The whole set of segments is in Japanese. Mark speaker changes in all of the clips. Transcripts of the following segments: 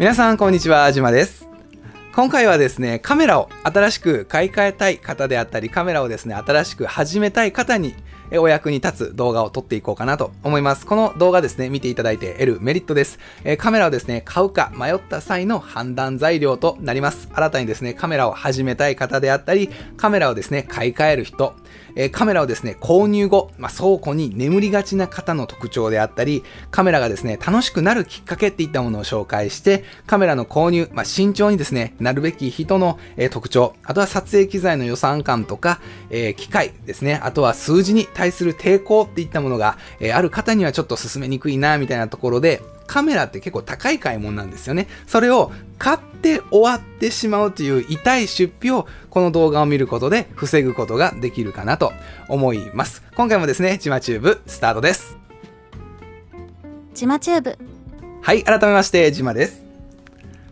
Speaker 1: 皆さんこんにちは、じまです。今回はですね、カメラを新しく買い替えたい方であったり、カメラをですね、新しく始めたい方にお役に立つ動画を撮っていこうかなと思います。この動画ですね、見ていただいて得るメリットです。えカメラをですね、買うか迷った際の判断材料となります。新たにですね、カメラを始めたい方であったり、カメラをですね、買い替える人、えカメラをですね、購入後、まあ、倉庫に眠りがちな方の特徴であったり、カメラがですね、楽しくなるきっかけっていったものを紹介して、カメラの購入、まあ、慎重にですね、なるべき人の、えー特徴、あとは撮影機材の予算感とか、えー機械ですね、あとは数字に対する抵抗っていったものが、えある方にはちょっと進めにくいな、みたいなところで、カメラって結構高い買い物なんですよね。それを買って終わってしまうという痛い出費をこの動画を見ることで防ぐことができるかなと思います。今回もですね、チマチューブスタートです。
Speaker 2: ジマチューブ
Speaker 1: はい、改めまして、ジマです。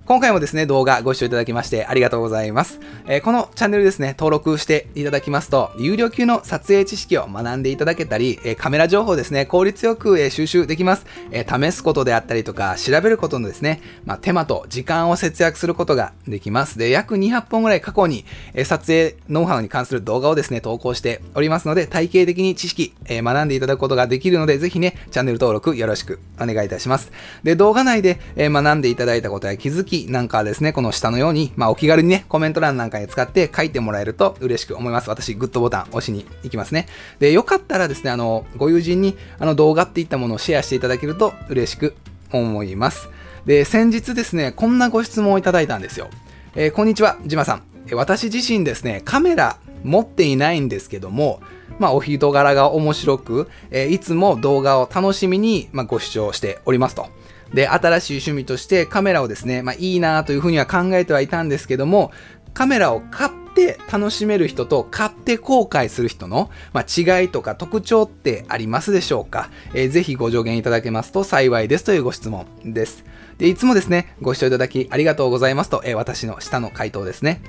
Speaker 1: 今回もですね、動画ご視聴いただきましてありがとうございます。えーこのチャンネルですね、登録していただきますと、有料級の撮影知識を学んでいただけたり、えーカメラ情報ですね、効率よく、え収集できます。え試すことであったりとか、調べることのですね、まあ、手間と時間を節約することができます。で、約200本ぐらい過去に、え撮影ノウハウに関する動画をですね、投稿しておりますので、体系的に知識、え学んでいただくことができるので、ぜひね、チャンネル登録よろしくお願いいたします。で、動画内で、え学んでいただいたことや気づきなんかですね、この下のように、まあ、お気軽にね、コメント欄なんかに使って書いてもらえると嬉しく思います。私、グッドボタン押しに行きますね。で、よかったらですね、あの、ご友人に、あの、動画っていったものをシェアしていただけると嬉しく思います。で、先日ですね、こんなご質問をいただいたんですよ。えーこんにちは、ジマさん。私自身ですね、カメラ持っていないんですけども、まあ、お人柄が面白く、えーいつも動画を楽しみに、まあ、ご視聴しておりますと。で、新しい趣味としてカメラをですね、まあ、いいなというふうには考えてはいたんですけども、カメラを買って楽しめる人と買って後悔する人の、まあ、違いとか特徴ってありますでしょうか、えーぜひご助言いただけますと幸いですというご質問です。で、いつもですね、ご視聴いただきありがとうございますと、えー私の下の回答ですね。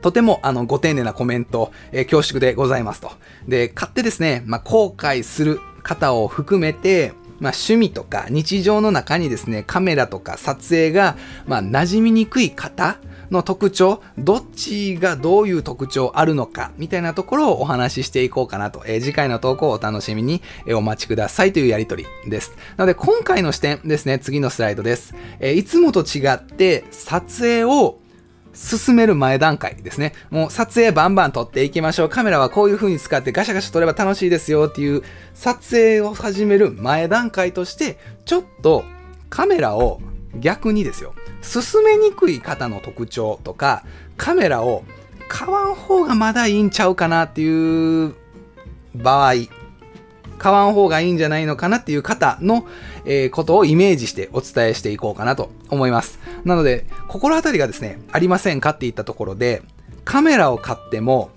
Speaker 1: とてもあのご丁寧なコメント、えー恐縮でございますと。で、買ってですね、まあ、後悔する方を含めて、まあ、趣味とか日常の中にですね、カメラとか撮影が、まあ、馴染みにくい方の特徴、どっちがどういう特徴あるのか、みたいなところをお話ししていこうかなと。えー次回の投稿をお楽しみに、えーお待ちくださいというやりとりです。なので、今回の視点ですね、次のスライドです。えーいつもと違って、撮影を進める前段階ですね。もう撮影バンバン撮っていきましょう。カメラはこういう風に使ってガシャガシャ撮れば楽しいですよっていう撮影を始める前段階として、ちょっとカメラを逆にですよ、進めにくい方の特徴とか、カメラを買わん方がまだいいんちゃうかなっていう場合、買わん方がいいんじゃないのかなっていう方の、えーことをイメージしてお伝えしていこうかなと思います。なので、心当たりがですね、ありませんかっていったところで、カメラを買っても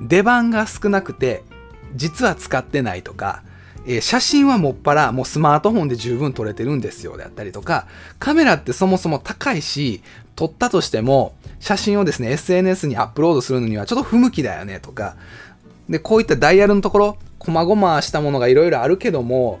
Speaker 1: 出番が少なくて、実は使ってないとか、えー写真はもっぱらもうスマートフォンで十分撮れてるんですよであったりとか、カメラってそもそも高いし、撮ったとしても写真をですね、SNS にアップロードするのにはちょっと不向きだよねとか、で、こういったダイヤルのところ、細々したものがいろいろあるけども、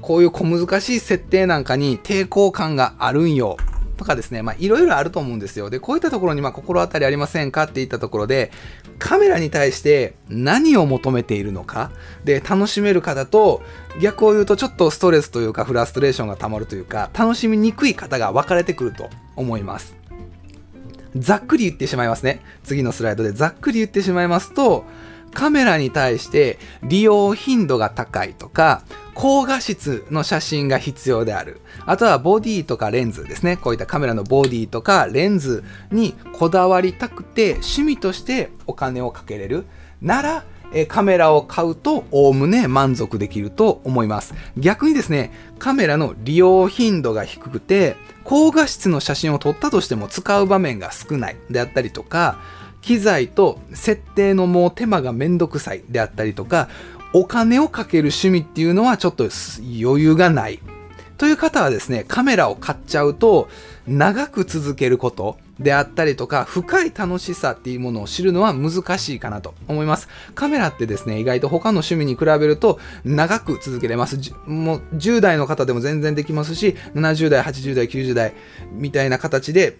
Speaker 1: こういう小難しい設定なんかに抵抗感があるんよ。とかですね、まあいろいろあると思うんですよ。で、こういったところにま心当たりありませんか？っていったところで、カメラに対して何を求めているのか、で、楽しめる方と、逆を言うとちょっとストレスというかフラストレーションが溜まるというか、楽しみにくい方が分かれてくると思います。ざっくり言ってしまいますね。次のスライドでざっくり言ってしまいますと、カメラに対して利用頻度が高いとか、高画質の写真が必要である。あとはボディとかレンズですね。こういったカメラのボディとかレンズにこだわりたくて趣味としてお金をかけれるなら、えカメラを買うとおおむね満足できると思います。逆にですね、カメラの利用頻度が低くて、高画質の写真を撮ったとしても使う場面が少ないであったりとか、機材と設定のもう手間がめんどくさいであったりとか、お金をかける趣味っていうのはちょっと余裕がない。という方はですね、カメラを買っちゃうと、長く続けること、であったりとか深い楽しさっていうものを知るのは難しいかなと思いますカメラってですね意外と他の趣味に比べると長く続けれますもう10代の方でも全然できますし70代80代90代みたいな形で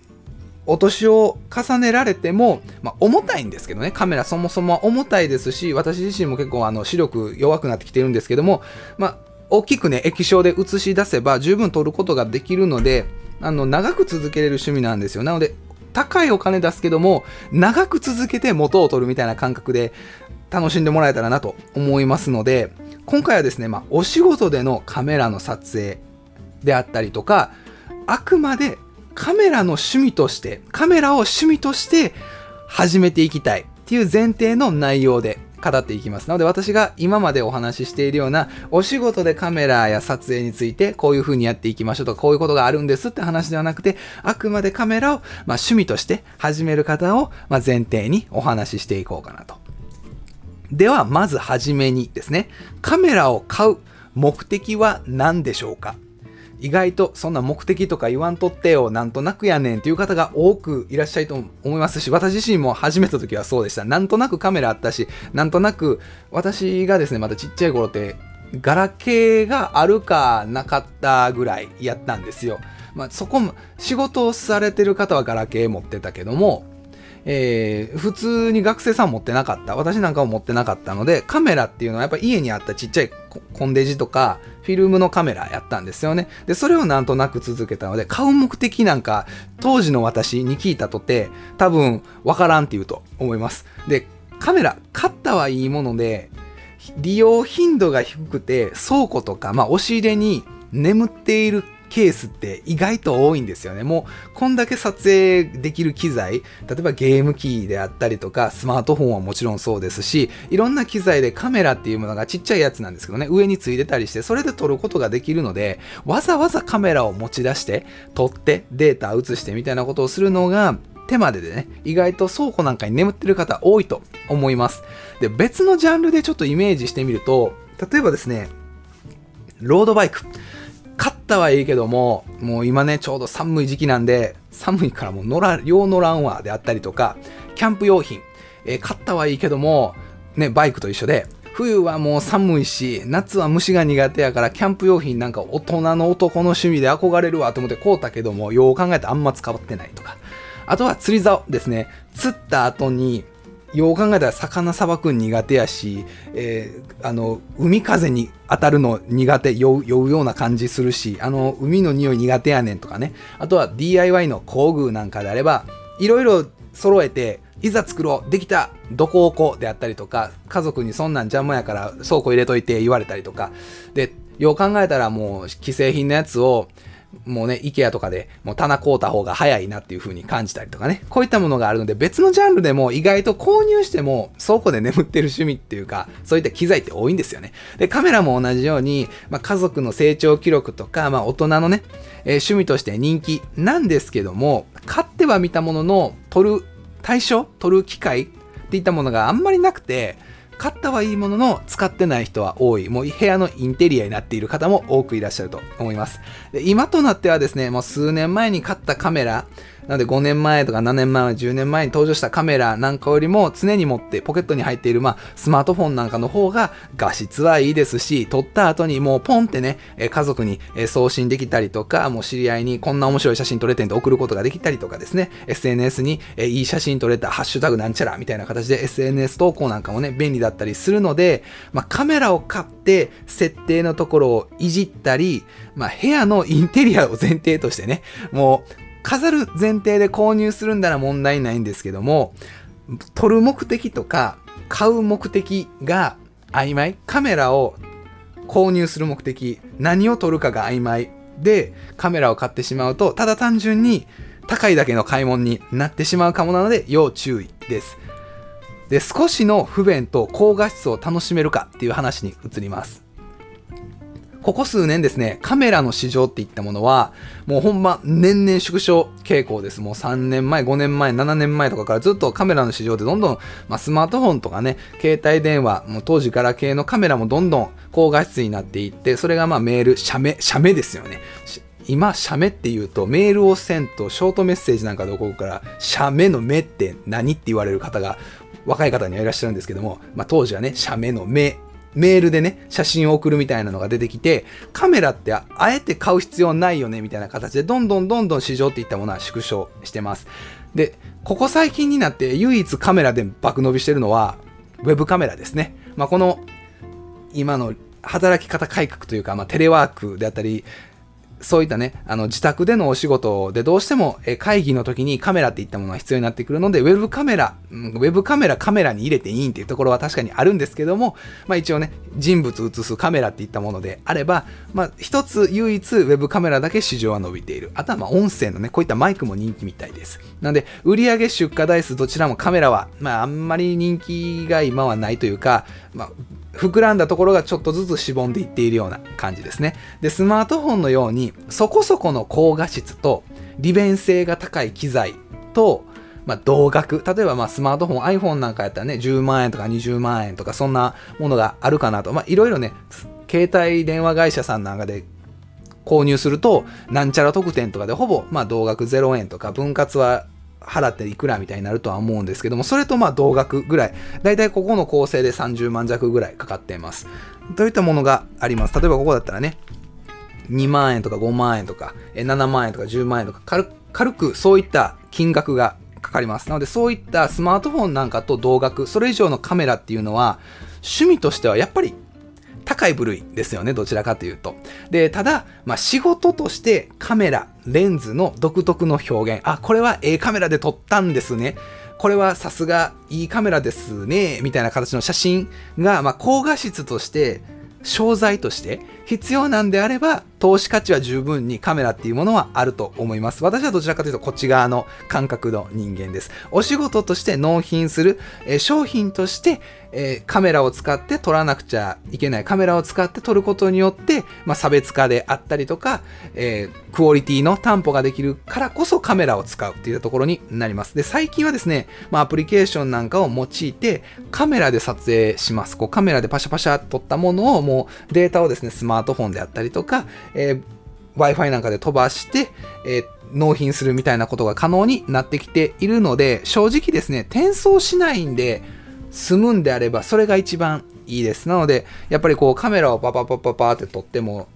Speaker 1: お年を重ねられても、まあ、重たいんですけどね、カメラそもそも重たいですし、私自身も結構あの視力弱くなってきてるんですけども、まあ、大きくね、液晶で映し出せば十分撮ることができるので、あの、長く続けれる趣味なんですよ。なので、高いお金出すけども、長く続けて元を取るみたいな感覚で楽しんでもらえたらなと思いますので、今回はですね、まあ、お仕事でのカメラの撮影であったりとか、あくまでカメラの趣味として、カメラを趣味として始めていきたいっていう前提の内容で語っていきます。なので私が今までお話ししているようなお仕事でカメラや撮影についてこういう風にやっていきましょうとかこういうことがあるんですって話ではなくてあくまでカメラをま趣味として始める方をま前提にお話ししていこうかなと。ではまずはじめにですねカメラを買う目的は何でしょうか？意外とそんな目的とか言わんとってよ、なんとなくやねんっていう方が多くいらっしゃると思いますし、私自身も始めた時はそうでした。なんとなくカメラあったし、なんとなく私がですね、まだちっちゃい頃って、ガラケーがあるかなかったぐらいやったんですよ。まあ、そこも、仕事をされてる方はガラケー持ってたけども、えー、普通に学生さん持ってなかった。私なんかも持ってなかったので、カメラっていうのはやっぱ家にあったちっちゃいコンデジとか、フィルムのカメラやったんですよね。で、それをなんとなく続けたので、買う目的なんか、当時の私に聞いたとて、多分、わからんって言うと思います。で、カメラ、買ったはいいもので、利用頻度が低くて、倉庫とか、まあ、押し入れに眠っているケースって意外と多いんですよね。もう、こんだけ撮影できる機材、例えばゲーム機であったりとか、スマートフォンはもちろんそうですし、いろんな機材でカメラっていうものがちっちゃいやつなんですけどね、上についてたりして、それで撮ることができるので、わざわざカメラを持ち出して、撮ってデータ写してみたいなことをするのが、手まででね、意外と倉庫なんかに眠ってる方多いと思います。で、別のジャンルでちょっとイメージしてみると、例えばですね、ロードバイク。買ったはいいけども、もう今ね、ちょうど寒い時期なんで、寒いからもう乗ら、用乗らんわであったりとか、キャンプ用品、えー、買ったはいいけども、ね、バイクと一緒で、冬はもう寒いし、夏は虫が苦手やから、キャンプ用品なんか大人の男の趣味で憧れるわと思って買うたけども、よう考えたらあんま使ってないとか。あとは釣り竿ですね。釣った後に、よう考えたら魚さばくん苦手やし、えー、あの海風に当たるの苦手酔う酔うような感じするしあの海の匂い苦手やねんとかね。あとは DIY の工具なんかであればいろいろ揃えていざ作ろうできたどこ置こうであったりとか家族にそんなん邪魔やから倉庫入れといて言われたりとか。でよう考えたらもう既製品のやつをもうね、IKEA とかでもう棚買うた方が早いなっていう風に感じたりとかね、こういったものがあるので別のジャンルでも意外と購入しても倉庫で眠ってる趣味っていうか、そういった機材って多いんですよね。で、カメラも同じように、まあ、家族の成長記録とか、まあ、大人のね、えー、趣味として人気なんですけども、買っては見たものの撮る対象、撮る機会っていったものがあんまりなくて、買ったはいいものの使ってない人は多い。もう部屋のインテリアになっている方も多くいらっしゃると思います。で今となってはですね、もう数年前に買ったカメラ、なので5年前とか7年前、10年前に登場したカメラなんかよりも常に持ってポケットに入っている、まあ、スマートフォンなんかの方が画質はいいですし、撮った後にもうポンってね、家族に送信できたりとか、もう知り合いにこんな面白い写真撮れてんって送ることができたりとかですね、SNS にいい写真撮れた、ハッシュタグなんちゃらみたいな形で SNS 投稿なんかもね、便利だったりするので、まあ、カメラを買って設定のところをいじったり、まあ、部屋のインテリアを前提としてね、もう飾る前提で購入するんなら問題ないんですけども、撮る目的とか買う目的が曖昧カメラを購入する目的何を撮るかが曖昧でカメラを買ってしまうとただ単純に高いだけの買い物になってしまうかもなので要注意です。で少しの不便と高画質を楽しめるかっていう話に移ります。ここ数年ですね、カメラの市場っていったものは、もうほんま年々縮小傾向です。もう3年前、5年前、7年前とかからずっとカメラの市場でどんどん、まあ、スマートフォンとかね、携帯電話、もう当時から系のカメラもどんどん高画質になっていって、それがまあメール、写メ、写メですよね。今、写メって言うと、メールをせんと、ショートメッセージなんかで送るから、写メの目って何って言われる方が、若い方にはいらっしゃるんですけども、まあ、当時はね、写メの目、メールでね、写真を送るみたいなのが出てきて、カメラってあえて買う必要ないよね、みたいな形で、どんどんどんどん市場っていったものは縮小してます。で、ここ最近になって唯一カメラで爆伸びしてるのは、ウェブカメラですね。まあ、この、今の働き方改革というか、まあ、テレワークであったり、そういったね、あの自宅でのお仕事でどうしても会議の時にカメラっていったものが必要になってくるので、ウェブカメラ、ウェブカメラカメラに入れていいんっていうところは確かにあるんですけども、まあ一応ね、人物映すカメラっていったものであれば、まあ一つ唯一ウェブカメラだけ市場は伸びている。あとはまあ音声のね、こういったマイクも人気みたいです。なので、売上出荷台数どちらもカメラは、まああんまり人気が今はないというか、まあ膨らんだところがちょっとずつしぼんでいっているような感じですね。で、スマートフォンのようにそこそこの高画質と利便性が高い機材と、まあ、同額。例えばまあスマートフォン、iPhone なんかやったらね、10万円とか20万円とかそんなものがあるかなと。まあいろいろね、携帯電話会社さんなんかで購入すると、なんちゃら特典とかでほぼ、まあ、同額0円とか、分割は払っていくらみたいになるとは思うんですけども、それとまあ同額ぐらい、だいたいここの構成で30万弱ぐらいかかっています。といったものがあります。例えばここだったらね、2万円とか5万円とか、7万円とか10万円とか軽、軽くそういった金額がかかります。なのでそういったスマートフォンなんかと同額、それ以上のカメラっていうのは、趣味としてはやっぱり高い部類ですよね、どちらかというと。で、ただ、まあ、仕事としてカメラ、レンズの独特の表現、あ、これはええカメラで撮ったんですね。これはさすがいいカメラですね、みたいな形の写真が、まあ、高画質として商材として必要なんであれば、投資価値は十分にカメラっていうものはあると思います。私はどちらかというとこっち側の感覚の人間です。お仕事として納品する、えー、商品として、えー、カメラを使って撮らなくちゃいけない。カメラを使って撮ることによって、まあ、差別化であったりとか、えー、クオリティの担保ができるからこそカメラを使うっていうところになります。で、最近はですね、まあ、アプリケーションなんかを用いて、カメラで撮影します。こうカメラでパシャパシャ撮ったものをもうデータをですね、スマートフォンであったりとか、えー、Wi-Fi なんかで飛ばして、えー、納品するみたいなことが可能になってきているので、正直ですね、転送しないんで、済むんであれば、それが一番いいです。なので、やっぱりこうカメラをパパパパパって撮っても、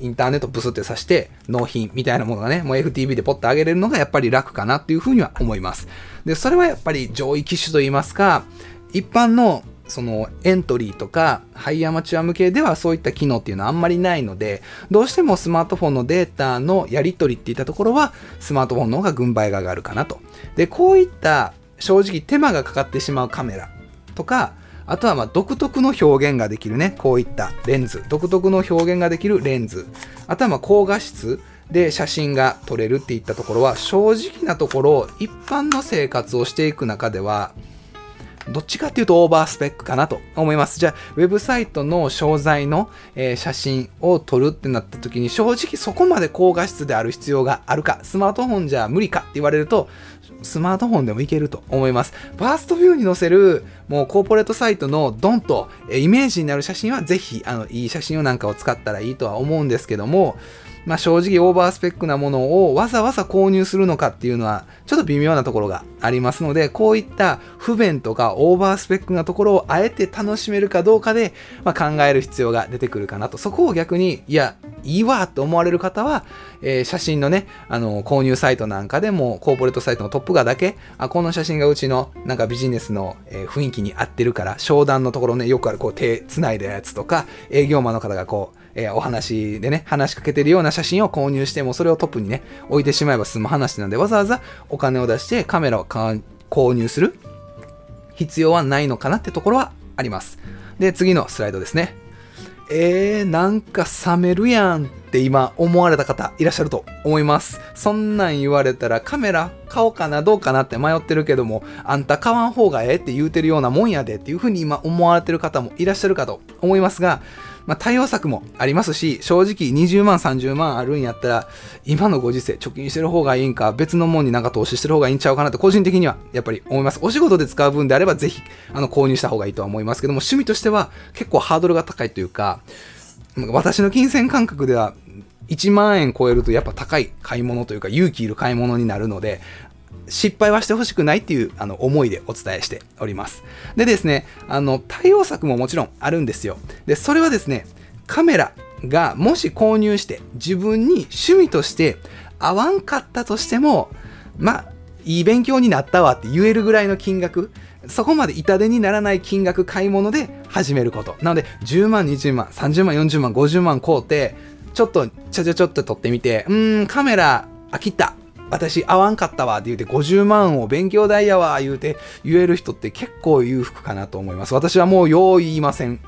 Speaker 1: インターネットブスって挿して納品みたいなものがね、もう FTV でポッと上げれるのがやっぱり楽かなっていうふうには思います。で、それはやっぱり上位機種といいますか、一般のそのエントリーとかハイアマチュア向けではそういった機能っていうのはあんまりないので、どうしてもスマートフォンのデータのやり取りっていったところはスマートフォンの方が軍配が上がるかなと。で、こういった正直手間がかかってしまうカメラとか、あとはま独特の表現ができるね、こういったレンズ、独特の表現ができるレンズ、あとはま高画質。で写真が撮れるっていったところは正直なところ一般の生活をしていく中ではどっちかっていうとオーバースペックかなと思います。じゃあ、ウェブサイトの商材の、えー、写真を撮るってなった時に、正直そこまで高画質である必要があるか、スマートフォンじゃ無理かって言われると、スマートフォンでもいけると思います。ファーストビューに載せる、もうコーポレートサイトのドンと、え、イメージになる写真はぜひ、あの、いい写真をなんかを使ったらいいとは思うんですけども、まあ、正直オーバースペックなものをわざわざ購入するのかっていうのはちょっと微妙なところがありますのでこういった不便とかオーバースペックなところをあえて楽しめるかどうかで、まあ、考える必要が出てくるかなと。そこを逆にいやいいわと思われる方は、えー、写真のねあの購入サイトなんかでもコーポレートサイトのトップ画だけあこの写真がうちのなんかビジネスの、えー、雰囲気に合ってるから商談のところねよくあるこう手つないだやつとか営業マンの方がこうえー、お話でね、話しかけてるような写真を購入しても、それをトップにね、置いてしまえば済む話なんで、わざわざお金を出してカメラを購入する必要はないのかなってところはあります。で、次のスライドですね。えー、なんか冷めるやんって今思われた方いらっしゃると思います。そんなん言われたらカメラ買おうかなどうかなって迷ってるけども、あんた買わん方がええって言うてるようなもんやでっていうふうに今思われてる方もいらっしゃるかと思いますが、まあ、対応策もありますし、正直20万、30万あるんやったら、今のご時世、貯金してる方がいいんか、別のもんになんか投資してる方がいいんちゃうかなって個人的にはやっぱり思います。お仕事で使う分であれば、ぜひ、あの、購入した方がいいとは思いますけども、趣味としては結構ハードルが高いというか、私の金銭感覚では、1万円超えるとやっぱ高い買い物というか勇気いる買い物になるので、失敗はしてほしくないっていうあの思いでお伝えしております。でですね、あの対応策ももちろんあるんですよ。で、それはですね、カメラがもし購入して自分に趣味として合わんかったとしても、まあ、いい勉強になったわって言えるぐらいの金額、そこまで痛手にならない金額買い物で始めること。なので、10万、20万、30万、40万、50万買うて、ちょっと、ちょちょちょっと撮ってみて、うーん、カメラ飽きた。私合わんかったわって言うて50万を勉強代やわ言うて言える人って結構裕福かなと思います。私はもうよう言いません。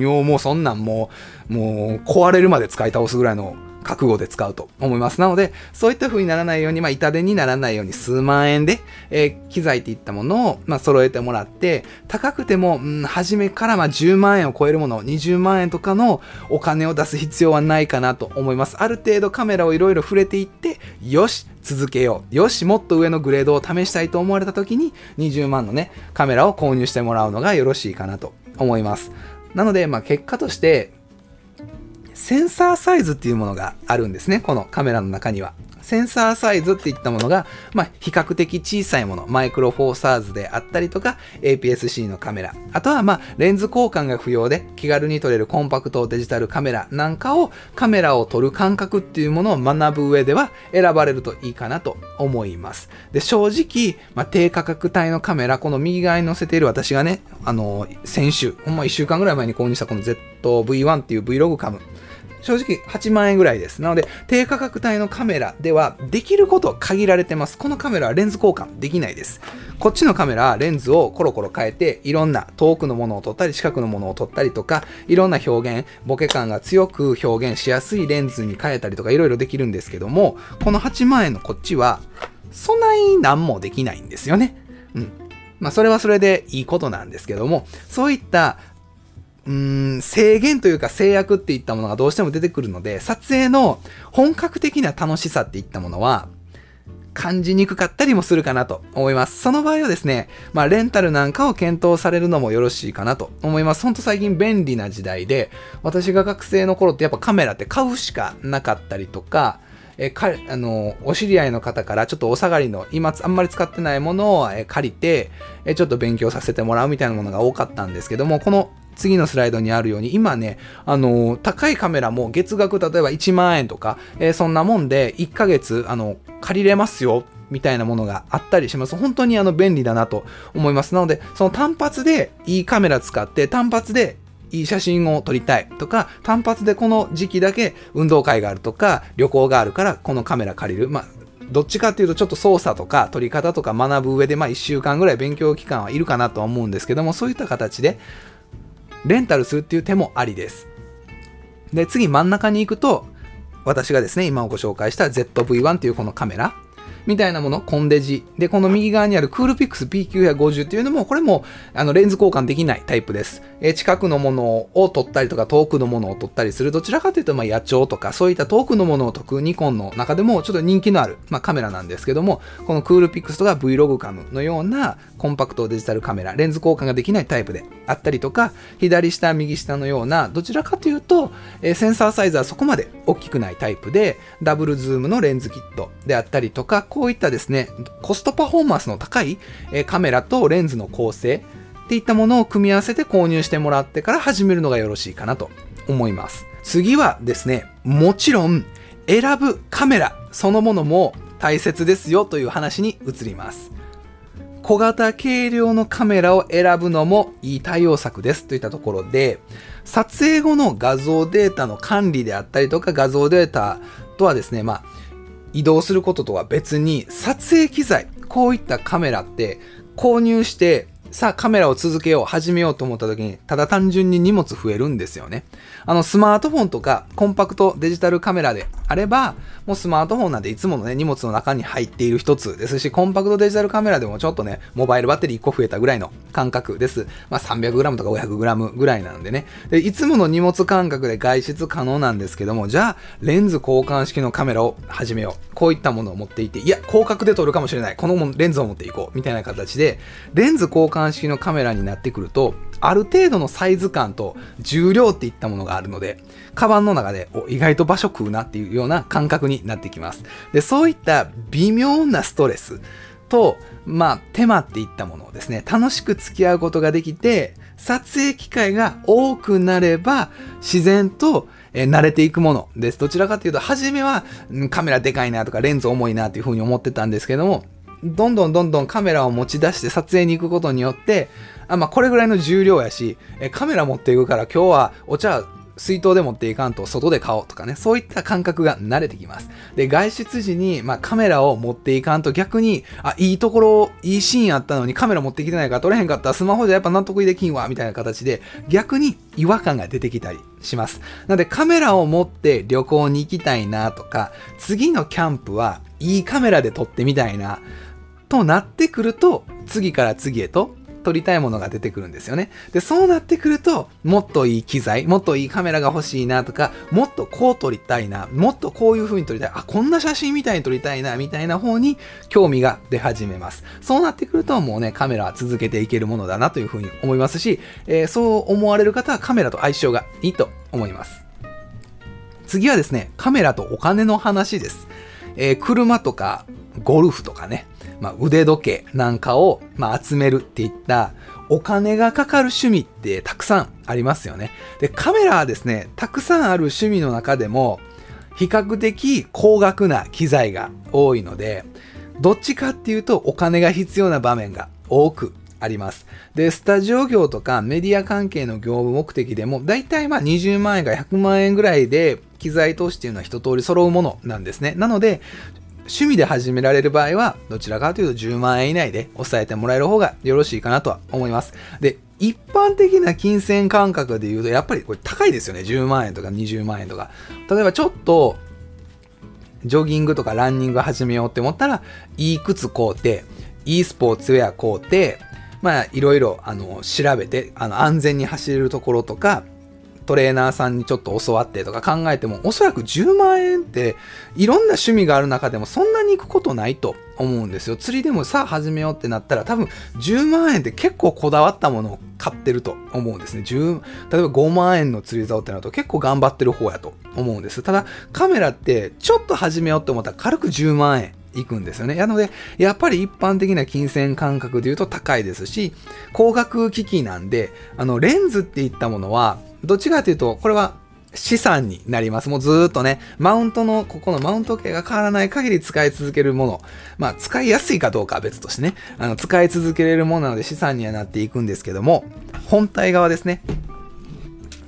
Speaker 1: ようもうそんなんもう、もう壊れるまで使い倒すぐらいの覚悟で使うと思います。なので、そういった風にならないように、まあ、痛手にならないように数万円で、えー、機材っていったものを、まあ、揃えてもらって、高くても、うん、初めからまあ10万円を超えるもの、20万円とかのお金を出す必要はないかなと思います。ある程度カメラをいろいろ触れていって、よし、続けよう。よし、もっと上のグレードを試したいと思われた時に、20万のね、カメラを購入してもらうのがよろしいかなと思います。なので、まあ、結果として、センサーサイズっていうものがあるんですね。このカメラの中には。センサーサイズっていったものが、まあ、比較的小さいもの、マイクロフォーサーズであったりとか、APS-C のカメラ、あとは、まあ、レンズ交換が不要で気軽に撮れるコンパクトデジタルカメラなんかを、カメラを撮る感覚っていうものを学ぶ上では選ばれるといいかなと思います。で、正直、まあ、低価格帯のカメラ、この右側に載せている私がね、あの、先週、ほんま1週間ぐらい前に購入したこの ZV-1 っていう Vlog カム、正直8万円ぐらいです。なので、低価格帯のカメラではできること限られてます。このカメラはレンズ交換できないです。こっちのカメラはレンズをコロコロ変えて、いろんな遠くのものを撮ったり、近くのものを撮ったりとか、いろんな表現、ボケ感が強く表現しやすいレンズに変えたりとか、いろいろできるんですけども、この8万円のこっちは、そんなに何もできないんですよね。うん。まあ、それはそれでいいことなんですけども、そういったうーん、制限というか制約っていったものがどうしても出てくるので、撮影の本格的な楽しさっていったものは、感じにくかったりもするかなと思います。その場合はですね、まあ、レンタルなんかを検討されるのもよろしいかなと思います。ほんと最近便利な時代で、私が学生の頃ってやっぱカメラって買うしかなかったりとか、えかあのお知り合いの方からちょっとお下がりの今あんまり使ってないものをえ借りてえちょっと勉強させてもらうみたいなものが多かったんですけどもこの次のスライドにあるように、今ね、あの高いカメラも月額例えば1万円とか、えー、そんなもんで1ヶ月、あの、借りれますよ。みたいなものがあったりします。本当にあの便利だなと思います。なので、その単発でいいカメラ使って単発でいい写真を撮りたいとか、単発でこの時期だけ運動会があるとか、旅行があるからこのカメラ借りる。まあ、どっちかっていうとちょっと操作とか撮り方とか学ぶ上で、まあ1週間ぐらい勉強期間はいるかなとは思うんですけども、そういった形で、レンタルするっていう手もありです。で、次真ん中に行くと、私がですね、今ご紹介した ZV-1 というこのカメラ。みたいなもの、コンデジ。で、この右側にあるクールピックス P950 っていうのも、これもあのレンズ交換できないタイプです。え近くのものを撮ったりとか、遠くのものを撮ったりする。どちらかというと、まあ、野鳥とか、そういった遠くのものを撮くニコンの中でも、ちょっと人気のある、まあ、カメラなんですけども、このクールピックスとか Vlog カムのようなコンパクトデジタルカメラ、レンズ交換ができないタイプであったりとか、左下、右下のような、どちらかというと、えセンサーサイズはそこまで大きくないタイプで、ダブルズームのレンズキットであったりとか、こういったですね、コストパフォーマンスの高い、カメラとレンズの構成っていったものを組み合わせて購入してもらってから始めるのがよろしいかなと思います。次はですね、もちろん選ぶカメラそのものも大切ですよという話に移ります。小型軽量のカメラを選ぶのもいい対応策ですといったところで、撮影後の画像データの管理であったりとか画像データとはですね、まあ、移動することとは別に撮影機材、こういったカメラって購入してさあカメラを続けよう、始めようと思った時に、ただ単純に荷物増えるんですよね。あの、スマートフォンとかコンパクトデジタルカメラであれば、もうスマートフォンなんていつものね、荷物の中に入っている一つですし、コンパクトデジタルカメラでもちょっとね、モバイルバッテリー1個増えたぐらいの感覚です。まあ 300g とか 500g ぐらいなのでね。で、いつもの荷物感覚で外出可能なんですけども、じゃあ、レンズ交換式のカメラを始めよう。こういったものを持っていて、いや、広角で撮るかもしれない。このレンズを持っていこう。みたいな形で、レンズ交換式のカメラになってくると、ある程度のサイズ感と重量っていったものがあるので、カバンの中で意外と場所食うなっていうような感覚になってきます。で、そういった微妙なストレスと、まあ、手間っていったものをですね、楽しく付き合うことができて、撮影機会が多くなれば、自然とえ慣れていくものです。どちらかというと、初めは、カメラでかいなとか、レンズ重いなっていうふうに思ってたんですけども、どんどんどんどんカメラを持ち出して撮影に行くことによって、あまあ、これぐらいの重量やし、えカメラ持っていくから今日はお茶水筒で持っていかんと外で買おうとかね、そういった感覚が慣れてきます。で、外出時に、まあ、カメラを持っていかんと逆に、あ、いいところ、いいシーンあったのにカメラ持ってきてないから撮れへんかったらスマホじゃやっぱ納得できんわ、みたいな形で、逆に違和感が出てきたりします。なのでカメラを持って旅行に行きたいなとか、次のキャンプはいいカメラで撮ってみたいな、となってくると、次から次へと撮りたいものが出てくるんですよね。で、そうなってくると、もっといい機材、もっといいカメラが欲しいなとか、もっとこう撮りたいな、もっとこういう風に撮りたい、あ、こんな写真みたいに撮りたいな、みたいな方に興味が出始めます。そうなってくると、もうね、カメラは続けていけるものだなという風に思いますし、えー、そう思われる方はカメラと相性がいいと思います。次はですね、カメラとお金の話です。えー、車とかゴルフとかね、まあ、腕時計なんかを、まあ、集めるっていったお金がかかる趣味ってたくさんありますよね。で、カメラはですね、たくさんある趣味の中でも比較的高額な機材が多いので、どっちかっていうとお金が必要な場面が多くあります。で、スタジオ業とかメディア関係の業務目的でも、だいたいまあ20万円か100万円ぐらいで機材投資っていうのは一通り揃うものなんですね。なので、趣味で始められる場合は、どちらかというと10万円以内で抑えてもらえる方がよろしいかなとは思います。で、一般的な金銭感覚で言うと、やっぱりこれ高いですよね。10万円とか20万円とか。例えばちょっと、ジョギングとかランニング始めようって思ったら、いい靴買うて、いいスポーツウェア買うて、まあ、いろいろ、あの、調べて、あの、安全に走れるところとか、トレーナーさんにちょっと教わってとか考えても、おそらく10万円っていろんな趣味がある中でもそんなに行くことないと思うんですよ。釣りでもさあ始めようってなったら多分10万円って結構こだわったものを買ってると思うんですね。10例えば5万円の釣り竿ってなると結構頑張ってる方やと思うんです。ただカメラってちょっと始めようって思ったら軽く10万円行くんですよね。なので、やっぱり一般的な金銭感覚で言うと高いですし、光学機器なんで、あの、レンズっていったものは、どっちかというと、これは資産になります。もうずっとね、マウントの、ここのマウント系が変わらない限り使い続けるもの。まあ、使いやすいかどうかは別としてね、あの、使い続けれるものなので資産にはなっていくんですけども、本体側ですね。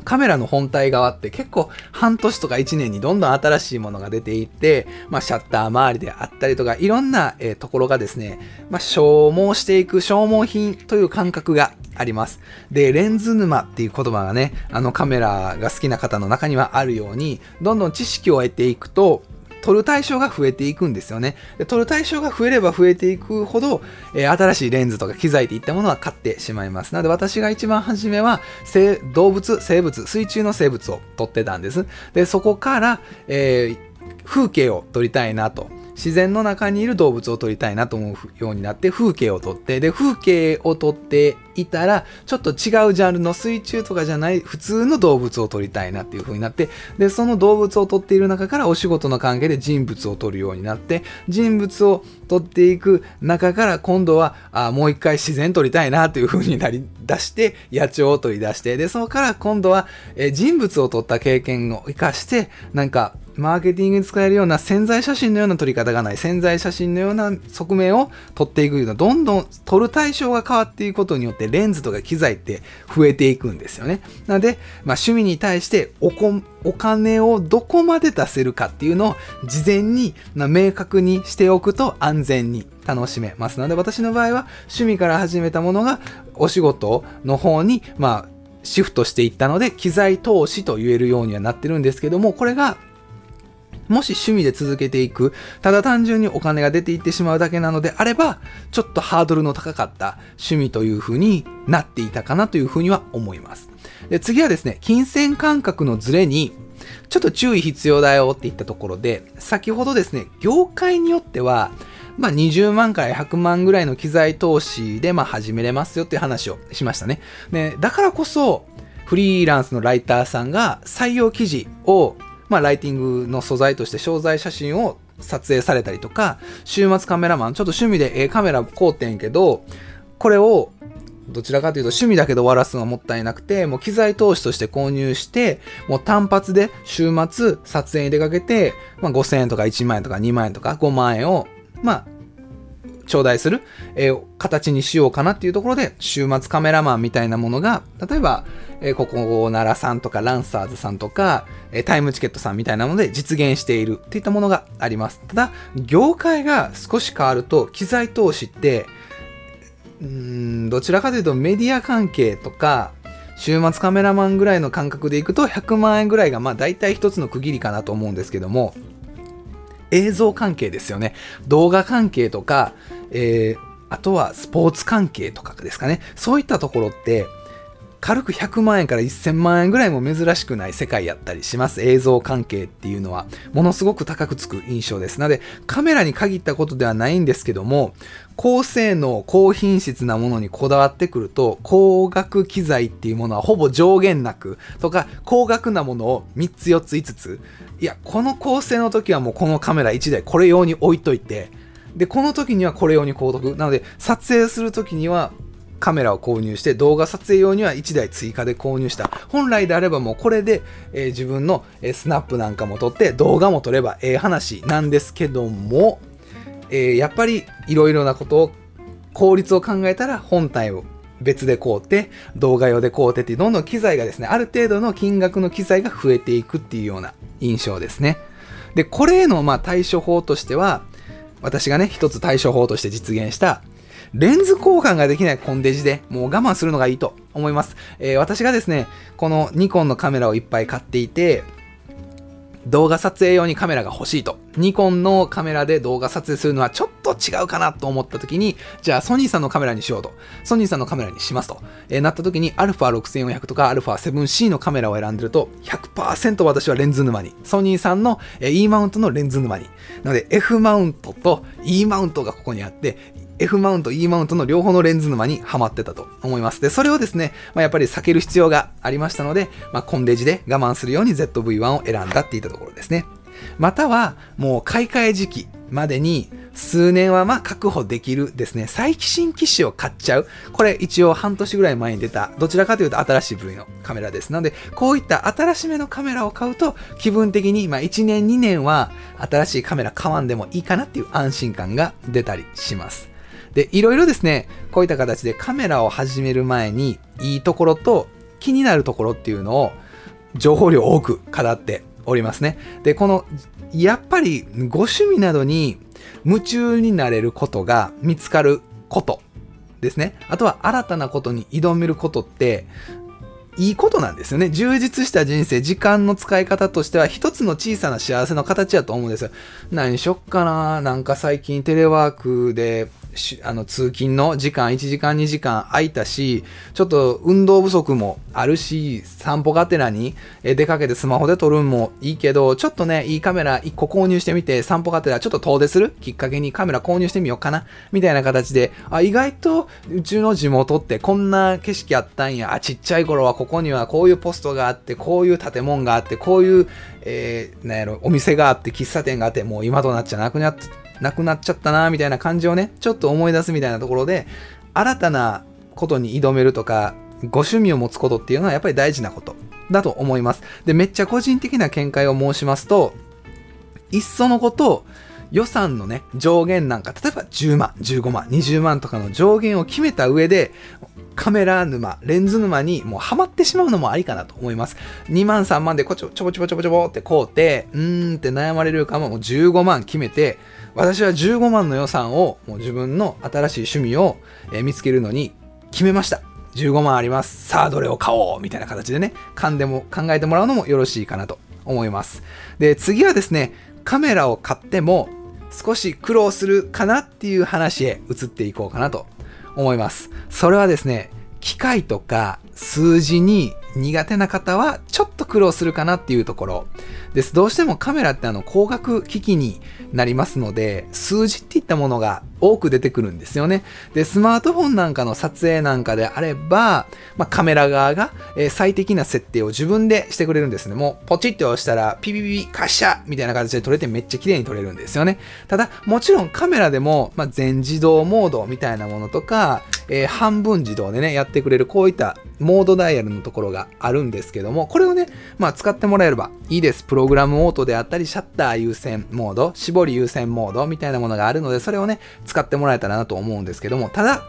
Speaker 1: カメラの本体側って結構半年とか1年にどんどん新しいものが出ていって、まあ、シャッター周りであったりとか、いろんな、えー、ところがですね、まあ、消耗していく消耗品という感覚があります。で、レンズ沼っていう言葉がね、あのカメラが好きな方の中にはあるように、どんどん知識を得ていくと、取る対象が増えていくんですよね。で取る対象が増えれば増えていくほど、えー、新しいレンズとか機材といったものは買ってしまいます。なので私が一番初めは動物、生物、水中の生物を撮ってたんです。で、そこから、えー、風景を撮りたいなと。自然の中にいる動物を撮りたいなと思うようになって風景を撮ってで風景を撮っていたらちょっと違うジャンルの水中とかじゃない普通の動物を撮りたいなっていう風になってでその動物を撮っている中からお仕事の関係で人物を撮るようになって人物を撮っていく中から今度はあもう一回自然撮りたいなという風になり出して野鳥を撮り出してでそこから今度は、え人物を撮った経験を生かしてなんかマーケティングに使えるような潜在写真のような撮り方がない。潜在写真のような側面を撮っていくようなどんどん撮る対象が変わっていくことによってレンズとか機材って増えていくんですよね。なので、まあ、趣味に対しておこお金をどこまで出せるかっていうのを事前に、まあ、明確にしておくと安全に楽しめます。ので私の場合は趣味から始めたものがお仕事の方にまあシフトしていったので機材投資と言えるようにはなってるんですけどもこれがもし趣味で続けていく、ただ単純にお金が出ていってしまうだけなのであれば、ちょっとハードルの高かった趣味という風になっていたかなという風には思います。で次はですね、金銭感覚のズレに、ちょっと注意必要だよって言ったところで、先ほどですね、業界によっては、まあ、20万から100万ぐらいの機材投資でまあ始めれますよっていう話をしましたね。で、だからこそ、フリーランスのライターさんが採用記事を、まあ、ライティングの素材として商材写真を撮影されたりとか、週末カメラマン、ちょっと趣味でえカメラ買うてんけど、これをどちらかというと趣味だけで終わらすのはもったいなくて、もう機材投資として購入して、もう単発で週末撮影に出かけて、まあ、5000円とか1万円とか2万円とか5万円を、まあ、頂戴する、えー、形にしようかなっていうところで、週末カメラマンみたいなものが、例えば、えー、ここ奈良さんとかランサーズさんとか、え、タイムチケットさんみたいなので実現しているっていったものがあります。ただ、業界が少し変わると、機材投資って、うーん、どちらかというとメディア関係とか、週末カメラマンぐらいの感覚でいくと100万円ぐらいがまあ大体一つの区切りかなと思うんですけども、映像関係ですよね。動画関係とか、えー、あとはスポーツ関係とかですかね。そういったところって、軽く100万円から1000万円ぐらいも珍しくない世界やったりします。映像関係っていうのは、ものすごく高くつく印象です。なので、カメラに限ったことではないんですけども、高性能、高品質なものにこだわってくると、高額機材っていうものはほぼ上限なく、とか、高額なものを3つ4つ5つ、いや、この構成の時はもうこのカメラ1台これ用に置いといて、で、この時にはこれ用に購読。なので、撮影する時にはカメラを購入して動画撮影用には1台追加で購入した。本来であればもうこれで、えー、自分の、え、スナップなんかも撮って動画も撮ればええ話なんですけども、え、やっぱりいろいろなことを効率を考えたら本体を別で買うて動画用で買うてってどんどん機材がですねある程度の金額の機材が増えていくっていうような印象ですね。でこれへのま対処法としては私がね一つ対処法として実現したレンズ交換ができないコンデジでもう我慢するのがいいと思います。えー、私がですね、このニコンのカメラをいっぱい買っていて、動画撮影用にカメラが欲しいと。ニコンのカメラで動画撮影するのはちょっと違うかなと思った時に、じゃあソニーさんのカメラにしようと。ソニーさんのカメラにしますと。えー、なった時に α6400 とか α7C のカメラを選んでると100%私はレンズ沼に。ソニーさんの E マウントのレンズ沼に。なので F マウントと E マウントがここにあって、F マウント、E マウントの両方のレンズ沼にはまってたと思います。で、それをですね、まあ、やっぱり避ける必要がありましたので、まあ、コンデジで我慢するように ZV-1 を選んだっていったところですね。または、もう買い替え時期までに数年はま確保できるですね。最新機種を買っちゃう。これ一応半年ぐらい前に出た、どちらかというと新しい部類のカメラです。なので、こういった新しめのカメラを買うと、気分的にまあ1年2年は新しいカメラ買わんでもいいかなっていう安心感が出たりします。で、いろいろですね、こういった形でカメラを始める前に、いいところと気になるところっていうのを、情報量多く語っておりますね。で、この、やっぱりご趣味などに夢中になれることが見つかることですね。あとは新たなことに挑めることって、いいことなんですよね。充実した人生、時間の使い方としては一つの小さな幸せの形やと思うんですよ。何しよっかななんか最近テレワークであの通勤の時間1時間2時間空いたしちょっと運動不足もあるし散歩がてらに出かけてスマホで撮るんもいいけどちょっとねいいカメラ1個購入してみて散歩がてらちょっと遠出する？きっかけにカメラ購入してみようかな？みたいな形であ意外とうちの地元ってこんな景色あったんや。あちっちゃい頃はここにはこういうポストがあってこういう建物があってこういう、えー、なんやろお店があって喫茶店があってもう今となっちゃなくなってなくなっちゃったなみたいな感じをね、ちょっと思い出すみたいなところで、新たなことに挑めるとか、ご趣味を持つことっていうのはやっぱり大事なことだと思います。で、めっちゃ個人的な見解を申しますと、いっそのこと予算のね、上限なんか、例えば10万、15万、20万とかの上限を決めた上で、カメラ沼、レンズ沼にもうハマってしまうのもありかなと思います。2万、3万でこちょちょぼちょぼちょぼちょぼってこうて、うーんって悩まれるかももう15万決めて、私は15万の予算をもう自分の新しい趣味を見つけるのに決めました。15万あります。さあどれを買おうみたいな形でね、勘でも考えてもらうのもよろしいかなと思います。で、次はですね、カメラを買っても少し苦労するかなっていう話へ移っていこうかなと思います。それはですね、機械とか数字に苦手な方はちょっと苦労するかなっていうところです。どうしてもカメラってあの光学機器になりますので、数字っていったものが多く出てくるんですよね。で、スマートフォンなんかの撮影なんかであれば、まあ、カメラ側が、え、最適な設定を自分でしてくれるんですね。もうポチッと押したらピピピピカッシャみたいな形で撮れてめっちゃ綺麗に撮れるんですよね。ただ、もちろんカメラでも、まあ、全自動モードみたいなものとか、えー、半分自動でね、やってくれるこういったモードダイヤルのところがあるんですけども、これをね、まあ使ってもらえればいいです。プロログラムオートであったり、シャッター優先モード、絞り優先モードみたいなものがあるので、それをね、使ってもらえたらなと思うんですけども、ただ、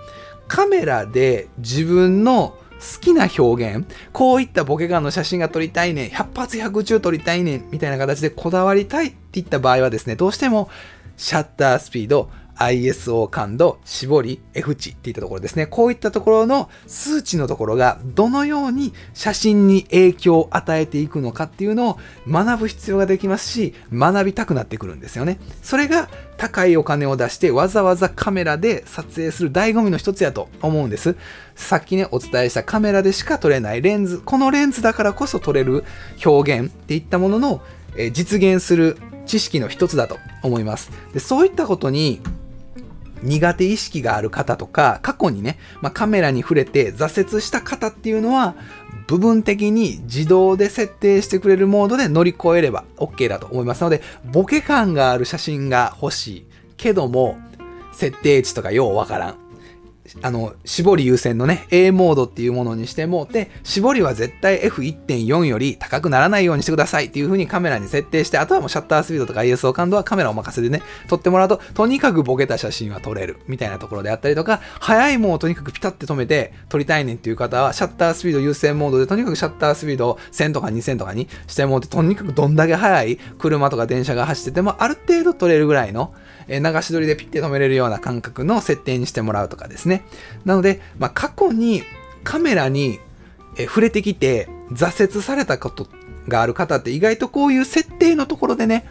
Speaker 1: カメラで自分の好きな表現、こういったボケガンの写真が撮りたいね、100発100中撮りたいね、みたいな形でこだわりたいっていった場合はですね、どうしてもシャッタースピード、ISO 感度、絞り、F 値っていったところですね。こういったところの数値のところがどのように写真に影響を与えていくのかっていうのを学ぶ必要ができますし、学びたくなってくるんですよね。それが高いお金を出してわざわざカメラで撮影する醍醐味の一つやと思うんです。さっきね、お伝えしたカメラでしか撮れないレンズ、このレンズだからこそ撮れる表現っていったもののえ実現する知識の一つだと思います。でそういったことに苦手意識がある方とか、過去にね、まあ、カメラに触れて挫折した方っていうのは、部分的に自動で設定してくれるモードで乗り越えれば OK だと思いますので、ボケ感がある写真が欲しいけども、設定値とかようわからん。あの、絞り優先のね、A モードっていうものにしても、で、絞りは絶対 F1.4 より高くならないようにしてくださいっていう風にカメラに設定して、あとはもうシャッタースピードとか ISO 感度はカメラお任せでね、撮ってもらうと、とにかくボケた写真は撮れるみたいなところであったりとか、速いものをとにかくピタって止めて撮りたいねんっていう方は、シャッタースピード優先モードで、とにかくシャッタースピードを1000とか2000とかにしてもって、とにかくどんだけ速い車とか電車が走ってても、ある程度撮れるぐらいの、え流し撮りでピッて止めれるような感覚の設定にしてもらうとかですね。なので、まあ、過去にカメラにえ触れてきて挫折されたことがある方って意外とこういう設定のところでね、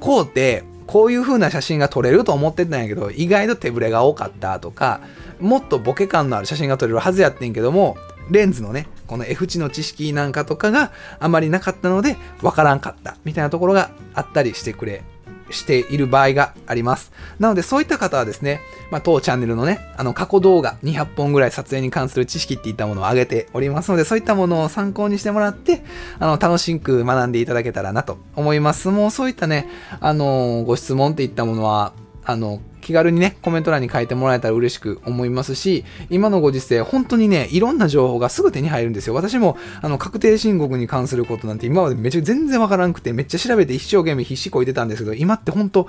Speaker 1: こうてこういう風な写真が撮れると思ってたんやけど、意外と手ぶれが多かったとか、もっとボケ感のある写真が撮れるはずやってんけども、レンズのね、この F 値の知識なんかとかがあまりなかったので、わからんかったみたいなところがあったりしてくれしている場合があります。なのでそういった方はですね、まあ、当チャンネルのね、あの過去動画200本ぐらい撮影に関する知識っていったものを上げておりますので、そういったものを参考にしてもらって、あの、楽しく学んでいただけたらなと思います。もうそういったね、あの、ご質問っていったものは、あの、気軽にね、コメント欄に書いてもらえたら嬉しく思いますし、今のご時世、本当にね、いろんな情報がすぐ手に入るんですよ。私も、あの、確定申告に関することなんて今までめちゃ全然わからんくて、めっちゃ調べて一生懸命必死こいてたんですけど、今って本当、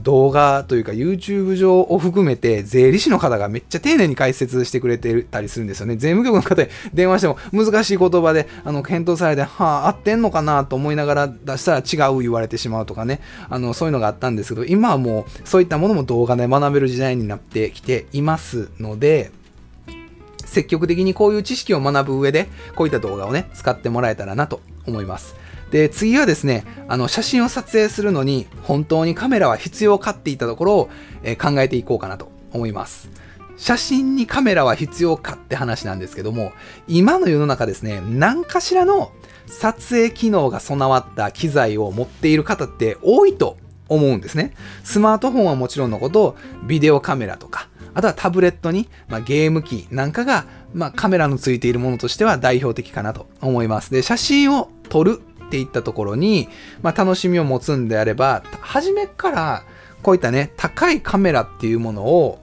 Speaker 1: 動画というか YouTube 上を含めて、税理士の方がめっちゃ丁寧に解説してくれてたりするんですよね。税務局の方に電話しても難しい言葉で、あの、検討されて、はあ、合ってんのかなと思いながら出したら違う言われてしまうとかね、あの、そういうのがあったんですけど、今はもう、そういったものも動画でね学べる時代になってきていますので、積極的にこういう知識を学ぶ上で、こういった動画をね、使ってもらえたらなと思います。で、次はですね、あの、写真を撮影するのに、本当にカメラは必要かっていったところを、えー、考えていこうかなと思います。写真にカメラは必要かって話なんですけども、今の世の中ですね、何かしらの撮影機能が備わった機材を持っている方って多いと思うんですね。スマートフォンはもちろんのこと、ビデオカメラとか、あとはタブレットに、まあ、ゲーム機なんかが、まあ、カメラのついているものとしては代表的かなと思います。で、写真を撮るっていったところに、まあ、楽しみを持つんであれば、初めからこういったね、高いカメラっていうものを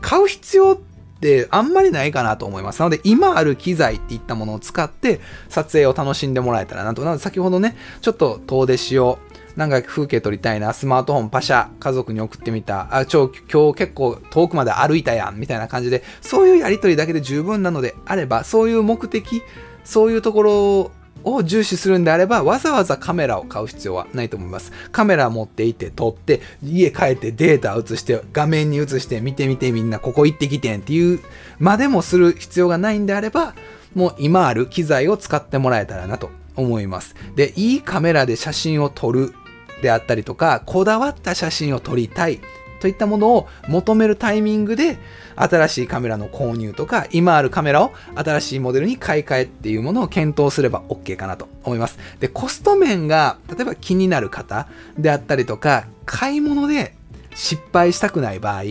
Speaker 1: 買う必要ってあんまりないかなと思います。なので、今ある機材っていったものを使って撮影を楽しんでもらえたらなと。なので、先ほどね、ちょっと遠出しよう。なんか風景撮りたいな、スマートフォンパシャ、家族に送ってみた、あ、超今日結構遠くまで歩いたやん、みたいな感じで、そういうやりとりだけで十分なのであれば、そういう目的、そういうところを重視するんであれば、わざわざカメラを買う必要はないと思います。カメラ持っていて、撮って、家帰ってデータ映して、画面に映して、見てみてみんな、ここ行ってきてんっていうまでもする必要がないんであれば、もう今ある機材を使ってもらえたらなと思います。で、いいカメラで写真を撮るであったりとか、こだわった写真を撮りたいといったものを求めるタイミングで、新しいカメラの購入とか、今あるカメラを新しいモデルに買い替えっていうものを検討すれば OK かなと思います。で、コスト面が、例えば気になる方であったりとか、買い物で失敗したくない場合、う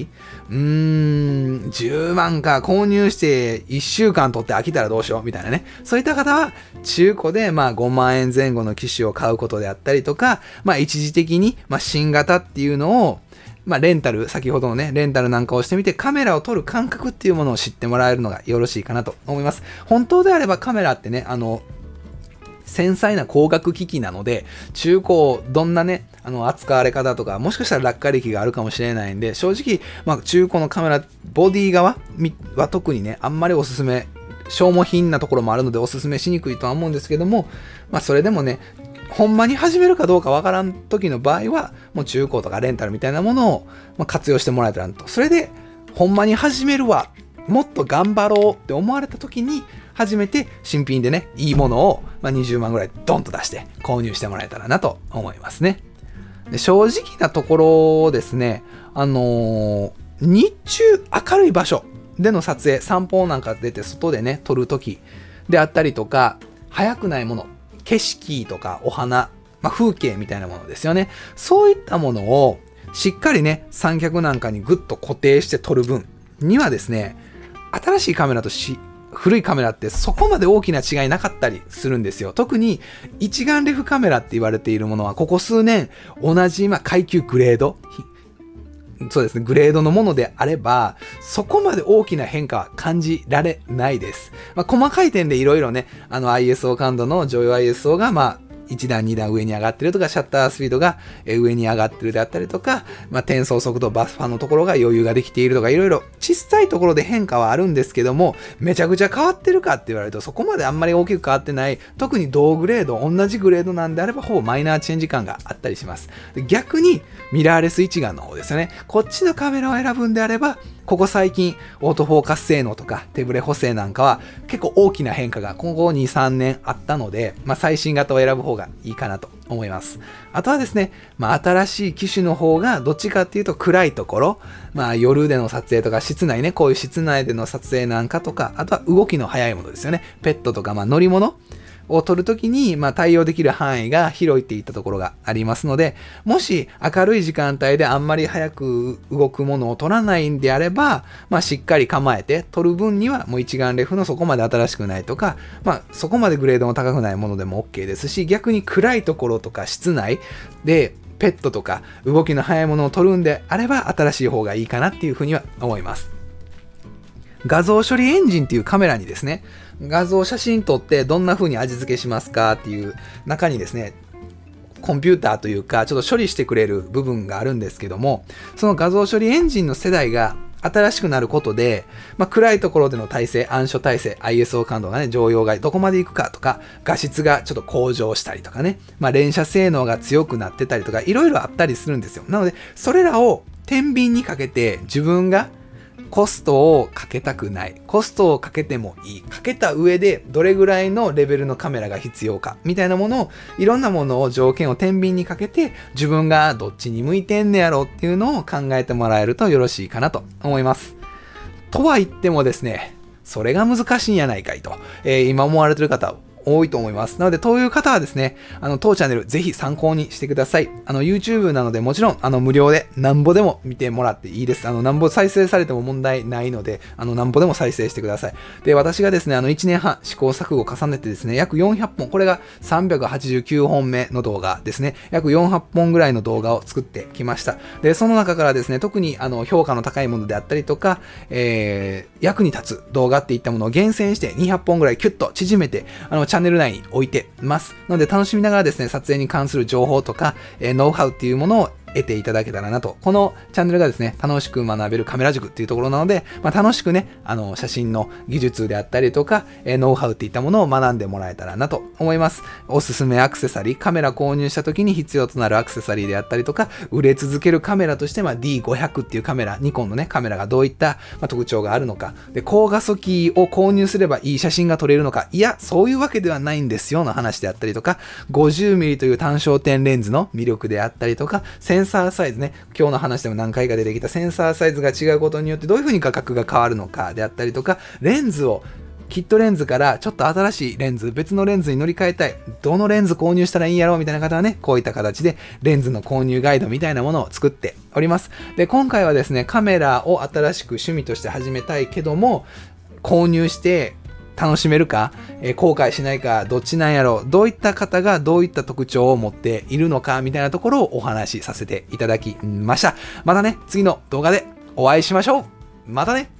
Speaker 1: ーん、10万か購入して1週間取って飽きたらどうしようみたいなね。そういった方は中古でまあ5万円前後の機種を買うことであったりとか、まあ一時的にまあ新型っていうのをまあ、レンタル、先ほどのね、レンタルなんかをしてみて、カメラを撮る感覚っていうものを知ってもらえるのがよろしいかなと思います。本当であればカメラってね、あの、繊細な光学機器なので、中古、どんなね、あの、扱われ方とか、もしかしたら落下歴があるかもしれないんで、正直、まあ、中古のカメラ、ボディ側は特にね、あんまりおすすめ、消耗品なところもあるのでおすすめしにくいとは思うんですけども、まあ、それでもね、ほんまに始めるかどうかわからん時の場合は、もう中古とかレンタルみたいなものをま活用してもらえたらと。それで、ほんまに始めるわ、もっと頑張ろうって思われた時に、初めて新品でね、いいものを、ま20万ぐらいドンと出して購入してもらえたらなと思いますね。で正直なところですね、あのー、日中明るい場所での撮影、散歩なんか出て外でね、撮るときであったりとか、早くないもの、景色とかお花、まあ、風景みたいなものですよね。そういったものをしっかりね、三脚なんかにグッと固定して撮る分にはですね、新しいカメラとし古いカメラってそこまで大きな違いなかったりするんですよ。特に一眼レフカメラって言われているものはここ数年同じま階級グレード、そうですね、グレードのものであれば、そこまで大きな変化は感じられないです。まあ、細かい点でいろいろね、あの ISO 感度の常用 ISO が、まあ、1段2段上に上がってるとか、シャッタースピードが上に上がってるであったりとか、まあ、転送速度、バスファのところが余裕ができているとか、いろいろ小さいところで変化はあるんですけども、めちゃくちゃ変わってるかって言われると、そこまであんまり大きく変わってない、特に同グレード、同じグレードなんであれば、ほぼマイナーチェンジ感があったりします。逆に、ミラーレス一眼の方ですよね。こっちのカメラを選ぶんであれば、ここ最近、オートフォーカス性能とか手ブレ補正なんかは結構大きな変化が今後2、3年あったので、まあ、最新型を選ぶ方がいいかなと思います。あとはですね、まあ、新しい機種の方がどっちかっていうと暗いところ、まあ、夜での撮影とか室内ね、こういう室内での撮影なんかとか、あとは動きの速いものですよね。ペットとか、まあ、乗り物。を取るときに、まあ、対応できる範囲が広いっていったところがありますので、もし明るい時間帯であんまり早く動くものを取らないんであれば、まあ、しっかり構えて取る分にはもう一眼レフのそこまで新しくないとか、まあ、そこまでグレードの高くないものでも OK ですし、逆に暗いところとか室内でペットとか動きの速いものを取るんであれば新しい方がいいかなっていうふうには思います。画像処理エンジンっていうカメラにですね、画像写真撮ってどんな風に味付けしますかっていう中にですね、コンピューターというか、ちょっと処理してくれる部分があるんですけども、その画像処理エンジンの世代が新しくなることで、まあ、暗いところでの体制、暗所体制、ISO 感度がね、常用外、どこまで行くかとか、画質がちょっと向上したりとかね、まあ、連射性能が強くなってたりとか、いろいろあったりするんですよ。なので、それらを天秤にかけて自分がコストをかけたくない。コストをかけてもいい。かけた上でどれぐらいのレベルのカメラが必要か。みたいなものを、いろんなものを条件を天秤にかけて、自分がどっちに向いてんねやろっていうのを考えてもらえるとよろしいかなと思います。とは言ってもですね、それが難しいんやないかいと、えー、今思われてる方多いと思います。なので、そういう方はですね、あの、当チャンネルぜひ参考にしてください。あの、YouTube なのでもちろん、あの、無料でなんぼでも見てもらっていいです。あの、なんぼ再生されても問題ないので、あの、なんぼでも再生してください。で、私がですね、あの、1年半試行錯誤を重ねてですね、約400本、これが389本目の動画ですね、約400本ぐらいの動画を作ってきました。で、その中からですね、特に、あの、評価の高いものであったりとか、えー、役に立つ動画っていったものを厳選して200本ぐらいキュッと縮めて、あの、チャンャンネル内に置いてます。ので楽しみながらですね、撮影に関する情報とか、えー、ノウハウっていうものを得ていただけたらなと。このチャンネルがですね、楽しく学べるカメラ塾っていうところなので、まあ、楽しくね、あの、写真の技術であったりとか、えー、ノウハウっていったものを学んでもらえたらなと思います。おすすめアクセサリー、カメラ購入した時に必要となるアクセサリーであったりとか、売れ続けるカメラとして、まあ、D500 っていうカメラ、ニコンのね、カメラがどういった、まあ、特徴があるのか、で、高画素機を購入すればいい写真が撮れるのか、いや、そういうわけではないんですよの話であったりとか、50mm という単焦点レンズの魅力であったりとか、センンサーサイズね、今日の話でも何回か出てきたセンサーサイズが違うことによってどういうふうに価格が変わるのかであったりとか、レンズをキットレンズからちょっと新しいレンズ、別のレンズに乗り換えたい。どのレンズ購入したらいいんやろうみたいな方はね、こういった形でレンズの購入ガイドみたいなものを作っております。で、今回はですね、カメラを新しく趣味として始めたいけども、購入して楽しめるか、えー、後悔しないか、どっちなんやろう、どういった方がどういった特徴を持っているのか、みたいなところをお話しさせていただきました。またね、次の動画でお会いしましょうまたね